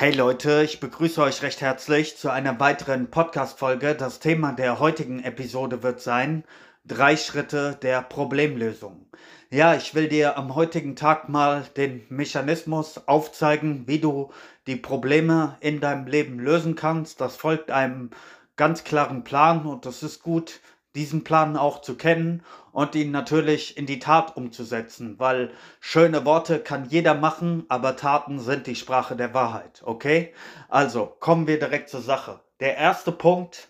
Hey Leute, ich begrüße euch recht herzlich zu einer weiteren Podcast-Folge. Das Thema der heutigen Episode wird sein: drei Schritte der Problemlösung. Ja, ich will dir am heutigen Tag mal den Mechanismus aufzeigen, wie du die Probleme in deinem Leben lösen kannst. Das folgt einem ganz klaren Plan und das ist gut, diesen Plan auch zu kennen und ihn natürlich in die Tat umzusetzen, weil schöne Worte kann jeder machen, aber Taten sind die Sprache der Wahrheit, okay? Also kommen wir direkt zur Sache. Der erste Punkt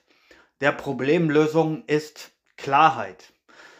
der Problemlösung ist Klarheit.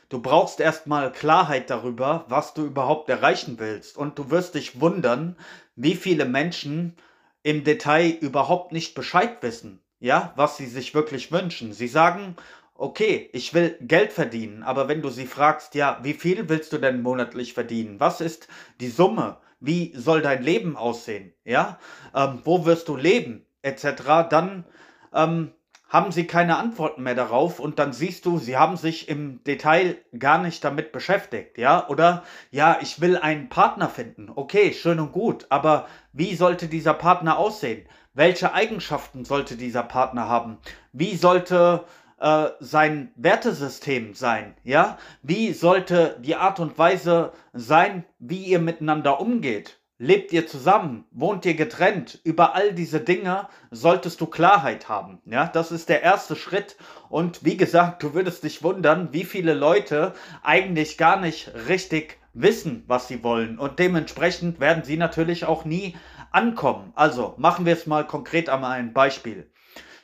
Du brauchst erstmal Klarheit darüber, was du überhaupt erreichen willst. Und du wirst dich wundern, wie viele Menschen im Detail überhaupt nicht Bescheid wissen, ja, was sie sich wirklich wünschen. Sie sagen, okay, ich will Geld verdienen, aber wenn du sie fragst, ja, wie viel willst du denn monatlich verdienen? Was ist die Summe? Wie soll dein Leben aussehen? Ja, ähm, wo wirst du leben? Etc. Dann ähm, haben sie keine Antworten mehr darauf und dann siehst du, sie haben sich im Detail gar nicht damit beschäftigt, ja? Oder ja, ich will einen Partner finden. Okay, schön und gut, aber wie sollte dieser Partner aussehen? Welche Eigenschaften sollte dieser Partner haben? Wie sollte äh, sein Wertesystem sein, ja? Wie sollte die Art und Weise sein, wie ihr miteinander umgeht? Lebt ihr zusammen? Wohnt ihr getrennt? Über all diese Dinge solltest du Klarheit haben. Ja, das ist der erste Schritt. Und wie gesagt, du würdest dich wundern, wie viele Leute eigentlich gar nicht richtig wissen, was sie wollen. Und dementsprechend werden sie natürlich auch nie ankommen. Also machen wir es mal konkret einmal ein Beispiel.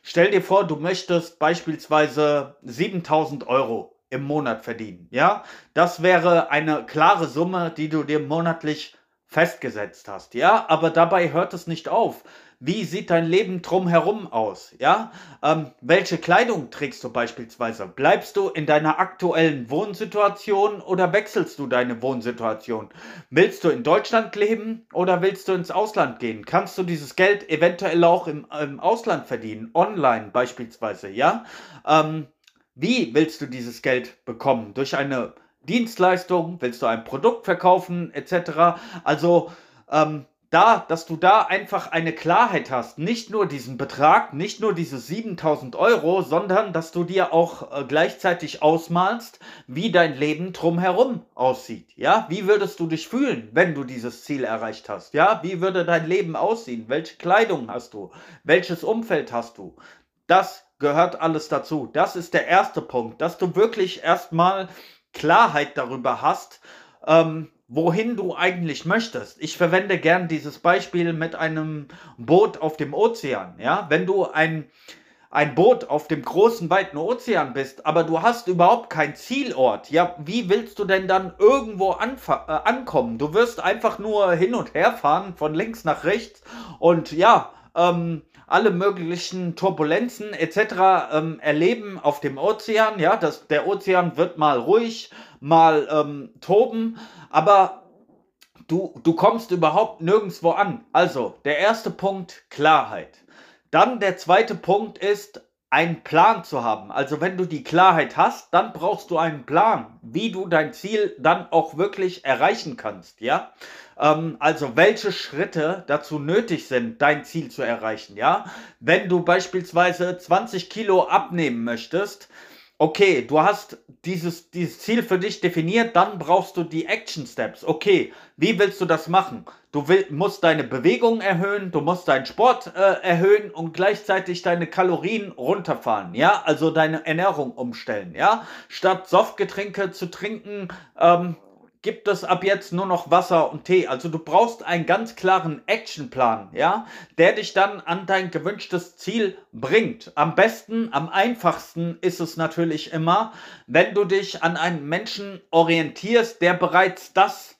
Stell dir vor, du möchtest beispielsweise 7000 Euro im Monat verdienen. Ja, das wäre eine klare Summe, die du dir monatlich festgesetzt hast, ja, aber dabei hört es nicht auf. Wie sieht dein Leben drumherum aus? Ja, ähm, welche Kleidung trägst du beispielsweise? Bleibst du in deiner aktuellen Wohnsituation oder wechselst du deine Wohnsituation? Willst du in Deutschland leben oder willst du ins Ausland gehen? Kannst du dieses Geld eventuell auch im, im Ausland verdienen? Online beispielsweise, ja? Ähm, wie willst du dieses Geld bekommen? Durch eine Dienstleistung, willst du ein Produkt verkaufen, etc. Also ähm, da, dass du da einfach eine Klarheit hast, nicht nur diesen Betrag, nicht nur diese 7000 Euro, sondern dass du dir auch äh, gleichzeitig ausmalst, wie dein Leben drumherum aussieht. Ja, wie würdest du dich fühlen, wenn du dieses Ziel erreicht hast? Ja, wie würde dein Leben aussehen? Welche Kleidung hast du? Welches Umfeld hast du? Das gehört alles dazu. Das ist der erste Punkt, dass du wirklich erstmal Klarheit darüber hast, ähm, wohin du eigentlich möchtest. Ich verwende gern dieses Beispiel mit einem Boot auf dem Ozean. Ja, wenn du ein ein Boot auf dem großen, weiten Ozean bist, aber du hast überhaupt keinen Zielort, ja, wie willst du denn dann irgendwo äh, ankommen? Du wirst einfach nur hin und her fahren, von links nach rechts und ja, ähm, alle möglichen Turbulenzen etc. Ähm, erleben auf dem Ozean. Ja, das, der Ozean wird mal ruhig, mal ähm, toben, aber du, du kommst überhaupt nirgendwo an. Also, der erste Punkt, Klarheit. Dann der zweite Punkt ist, einen Plan zu haben. Also wenn du die Klarheit hast, dann brauchst du einen Plan, wie du dein Ziel dann auch wirklich erreichen kannst, ja? Ähm, also welche Schritte dazu nötig sind, dein Ziel zu erreichen, ja? Wenn du beispielsweise 20 Kilo abnehmen möchtest, okay, du hast dieses, dieses Ziel für dich definiert, dann brauchst du die Action Steps. Okay, wie willst du das machen? Du will, musst deine Bewegung erhöhen, du musst deinen Sport äh, erhöhen und gleichzeitig deine Kalorien runterfahren, ja, also deine Ernährung umstellen, ja. Statt Softgetränke zu trinken, ähm, gibt es ab jetzt nur noch Wasser und Tee. Also du brauchst einen ganz klaren Actionplan, ja, der dich dann an dein gewünschtes Ziel bringt. Am besten, am einfachsten ist es natürlich immer, wenn du dich an einen Menschen orientierst, der bereits das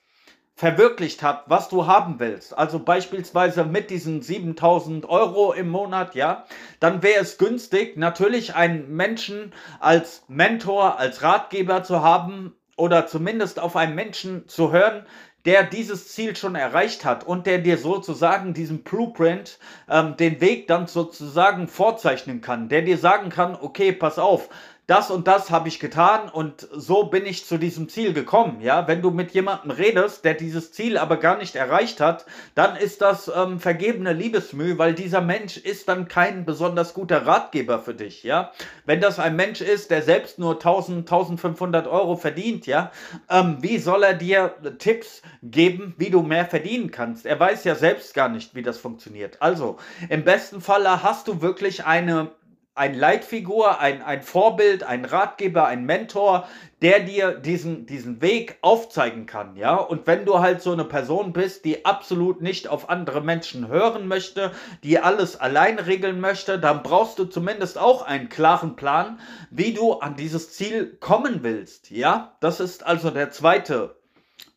verwirklicht hat, was du haben willst, also beispielsweise mit diesen 7000 Euro im Monat, ja, dann wäre es günstig, natürlich einen Menschen als Mentor, als Ratgeber zu haben, oder zumindest auf einen Menschen zu hören, der dieses Ziel schon erreicht hat und der dir sozusagen diesen Blueprint, ähm, den Weg dann sozusagen vorzeichnen kann, der dir sagen kann, okay, pass auf, das und das habe ich getan und so bin ich zu diesem Ziel gekommen. Ja, wenn du mit jemandem redest, der dieses Ziel aber gar nicht erreicht hat, dann ist das ähm, vergebene Liebesmüh, weil dieser Mensch ist dann kein besonders guter Ratgeber für dich. Ja, wenn das ein Mensch ist, der selbst nur 1000, 1500 Euro verdient, ja, ähm, wie soll er dir Tipps geben, wie du mehr verdienen kannst? Er weiß ja selbst gar nicht, wie das funktioniert. Also, im besten Falle hast du wirklich eine ein Leitfigur, ein, ein Vorbild, ein Ratgeber, ein Mentor, der dir diesen, diesen Weg aufzeigen kann, ja. Und wenn du halt so eine Person bist, die absolut nicht auf andere Menschen hören möchte, die alles allein regeln möchte, dann brauchst du zumindest auch einen klaren Plan, wie du an dieses Ziel kommen willst, ja. Das ist also der zweite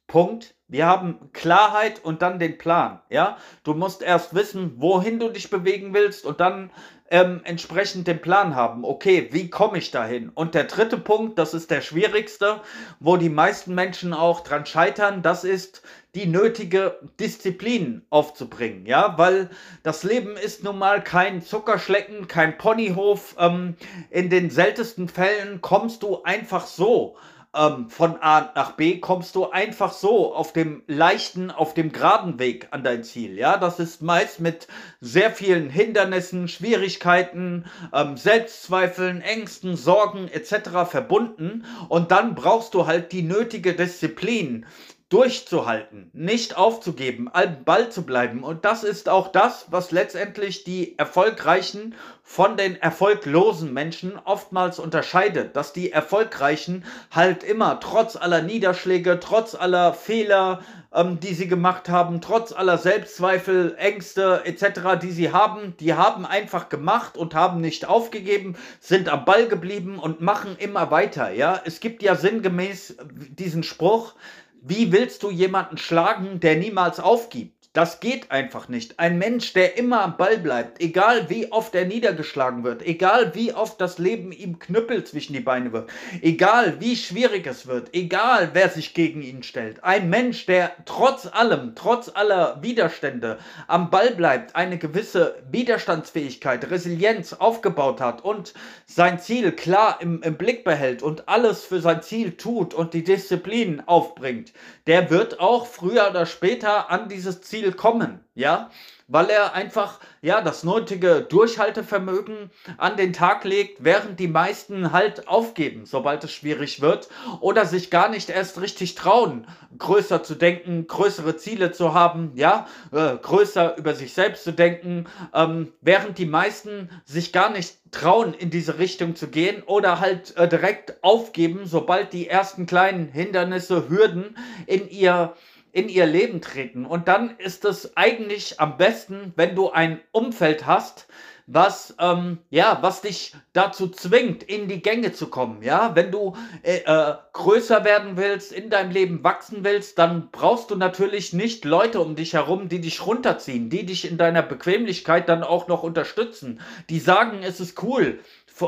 Punkt. Wir haben Klarheit und dann den Plan, ja. Du musst erst wissen, wohin du dich bewegen willst und dann ähm, entsprechend den Plan haben. Okay, wie komme ich dahin? Und der dritte Punkt, das ist der schwierigste, wo die meisten Menschen auch dran scheitern, das ist die nötige Disziplin aufzubringen, ja, weil das Leben ist nun mal kein Zuckerschlecken, kein Ponyhof. Ähm, in den seltensten Fällen kommst du einfach so ähm, von A nach B kommst du einfach so auf dem leichten, auf dem geraden Weg an dein Ziel. Ja, das ist meist mit sehr vielen Hindernissen, Schwierigkeiten, ähm, Selbstzweifeln, Ängsten, Sorgen etc. verbunden. Und dann brauchst du halt die nötige Disziplin durchzuhalten, nicht aufzugeben, am Ball zu bleiben. Und das ist auch das, was letztendlich die erfolgreichen von den erfolglosen Menschen oftmals unterscheidet, dass die erfolgreichen halt immer trotz aller Niederschläge, trotz aller Fehler, ähm, die sie gemacht haben, trotz aller Selbstzweifel, Ängste etc., die sie haben, die haben einfach gemacht und haben nicht aufgegeben, sind am Ball geblieben und machen immer weiter. Ja, es gibt ja sinngemäß diesen Spruch, wie willst du jemanden schlagen, der niemals aufgibt? Das geht einfach nicht. Ein Mensch, der immer am Ball bleibt, egal wie oft er niedergeschlagen wird, egal wie oft das Leben ihm Knüppel zwischen die Beine wird, egal wie schwierig es wird, egal wer sich gegen ihn stellt. Ein Mensch, der trotz allem, trotz aller Widerstände am Ball bleibt, eine gewisse Widerstandsfähigkeit, Resilienz aufgebaut hat und sein Ziel klar im, im Blick behält und alles für sein Ziel tut und die Disziplin aufbringt, der wird auch früher oder später an dieses Ziel Ziel kommen, ja, weil er einfach ja das nötige Durchhaltevermögen an den Tag legt, während die meisten halt aufgeben, sobald es schwierig wird oder sich gar nicht erst richtig trauen, größer zu denken, größere Ziele zu haben, ja, äh, größer über sich selbst zu denken, ähm, während die meisten sich gar nicht trauen, in diese Richtung zu gehen oder halt äh, direkt aufgeben, sobald die ersten kleinen Hindernisse, Hürden in ihr in ihr Leben treten. Und dann ist es eigentlich am besten, wenn du ein Umfeld hast, was ähm, ja, was dich dazu zwingt, in die Gänge zu kommen. Ja, wenn du äh, äh, größer werden willst, in deinem Leben wachsen willst, dann brauchst du natürlich nicht Leute um dich herum, die dich runterziehen, die dich in deiner Bequemlichkeit dann auch noch unterstützen. Die sagen, es ist cool,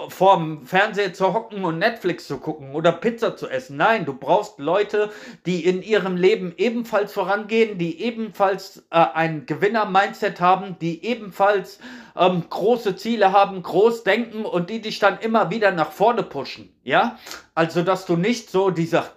vorm Fernseher zu hocken und Netflix zu gucken oder Pizza zu essen. Nein, du brauchst Leute, die in ihrem Leben ebenfalls vorangehen, die ebenfalls äh, ein Gewinner-Mindset haben, die ebenfalls ähm, große Ziele haben, groß denken und die dich dann immer wieder nach vorne pushen. Ja, also dass du nicht so dieser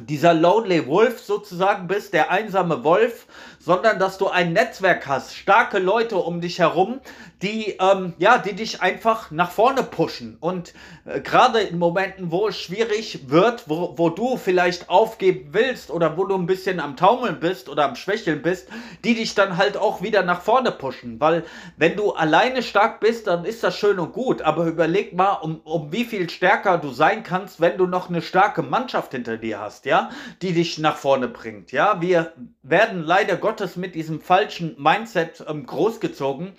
dieser Lonely Wolf sozusagen bist, der einsame Wolf, sondern dass du ein Netzwerk hast, starke Leute um dich herum, die, ähm, ja, die dich einfach nach vorne pushen. Und äh, gerade in Momenten, wo es schwierig wird, wo, wo du vielleicht aufgeben willst oder wo du ein bisschen am Taumeln bist oder am Schwächeln bist, die dich dann halt auch wieder nach vorne pushen. Weil wenn du alleine stark bist, dann ist das schön und gut. Aber überleg mal, um, um wie viel stärker du sein kannst, wenn du noch eine starke Mannschaft hinter dir hast, ja, die dich nach vorne bringt. Ja, wir werden leider Gottes mit diesem falschen Mindset ähm, großgezogen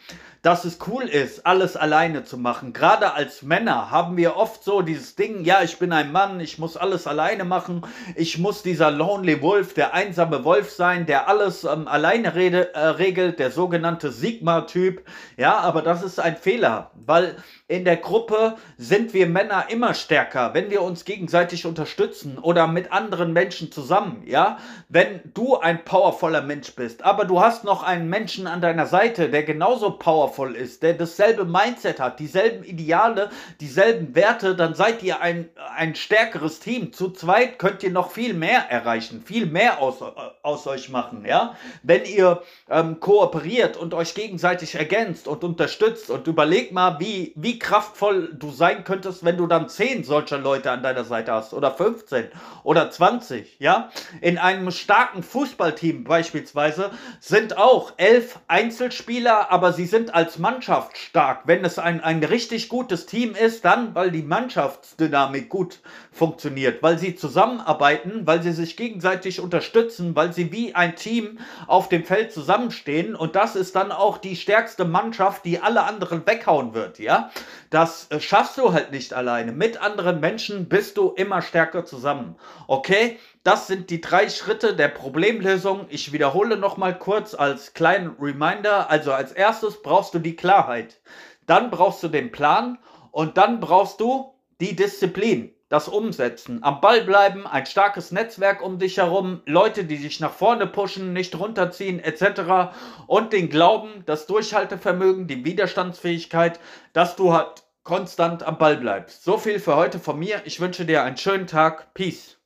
dass es cool ist, alles alleine zu machen. Gerade als Männer haben wir oft so dieses Ding, ja, ich bin ein Mann, ich muss alles alleine machen, ich muss dieser Lonely Wolf, der einsame Wolf sein, der alles ähm, alleine rede, äh, regelt, der sogenannte Sigma-Typ. Ja, aber das ist ein Fehler, weil in der Gruppe sind wir Männer immer stärker, wenn wir uns gegenseitig unterstützen oder mit anderen Menschen zusammen, ja? Wenn du ein powervoller Mensch bist, aber du hast noch einen Menschen an deiner Seite, der genauso powerful ist, der dasselbe Mindset hat, dieselben Ideale, dieselben Werte, dann seid ihr ein, ein stärkeres Team. Zu zweit könnt ihr noch viel mehr erreichen, viel mehr aus, aus euch machen, ja. Wenn ihr ähm, kooperiert und euch gegenseitig ergänzt und unterstützt und überlegt mal, wie, wie kraftvoll du sein könntest, wenn du dann zehn solcher Leute an deiner Seite hast oder 15 oder 20, ja. In einem starken Fußballteam beispielsweise sind auch elf Einzelspieler, aber sie sind als Mannschaft stark. Wenn es ein, ein richtig gutes Team ist, dann, weil die Mannschaftsdynamik gut funktioniert, weil sie zusammenarbeiten, weil sie sich gegenseitig unterstützen, weil sie wie ein Team auf dem Feld zusammenstehen und das ist dann auch die stärkste Mannschaft, die alle anderen weghauen wird, ja? Das äh, schaffst du halt nicht alleine. Mit anderen Menschen bist du immer stärker zusammen. Okay? Das sind die drei Schritte der Problemlösung. Ich wiederhole nochmal kurz als kleinen Reminder. Also als erstes brauchst du die Klarheit. Dann brauchst du den Plan und dann brauchst du die Disziplin das Umsetzen, am Ball bleiben, ein starkes Netzwerk um dich herum, Leute, die dich nach vorne pushen, nicht runterziehen etc. Und den Glauben, das Durchhaltevermögen, die Widerstandsfähigkeit, dass du halt konstant am Ball bleibst. So viel für heute von mir. Ich wünsche dir einen schönen Tag. Peace.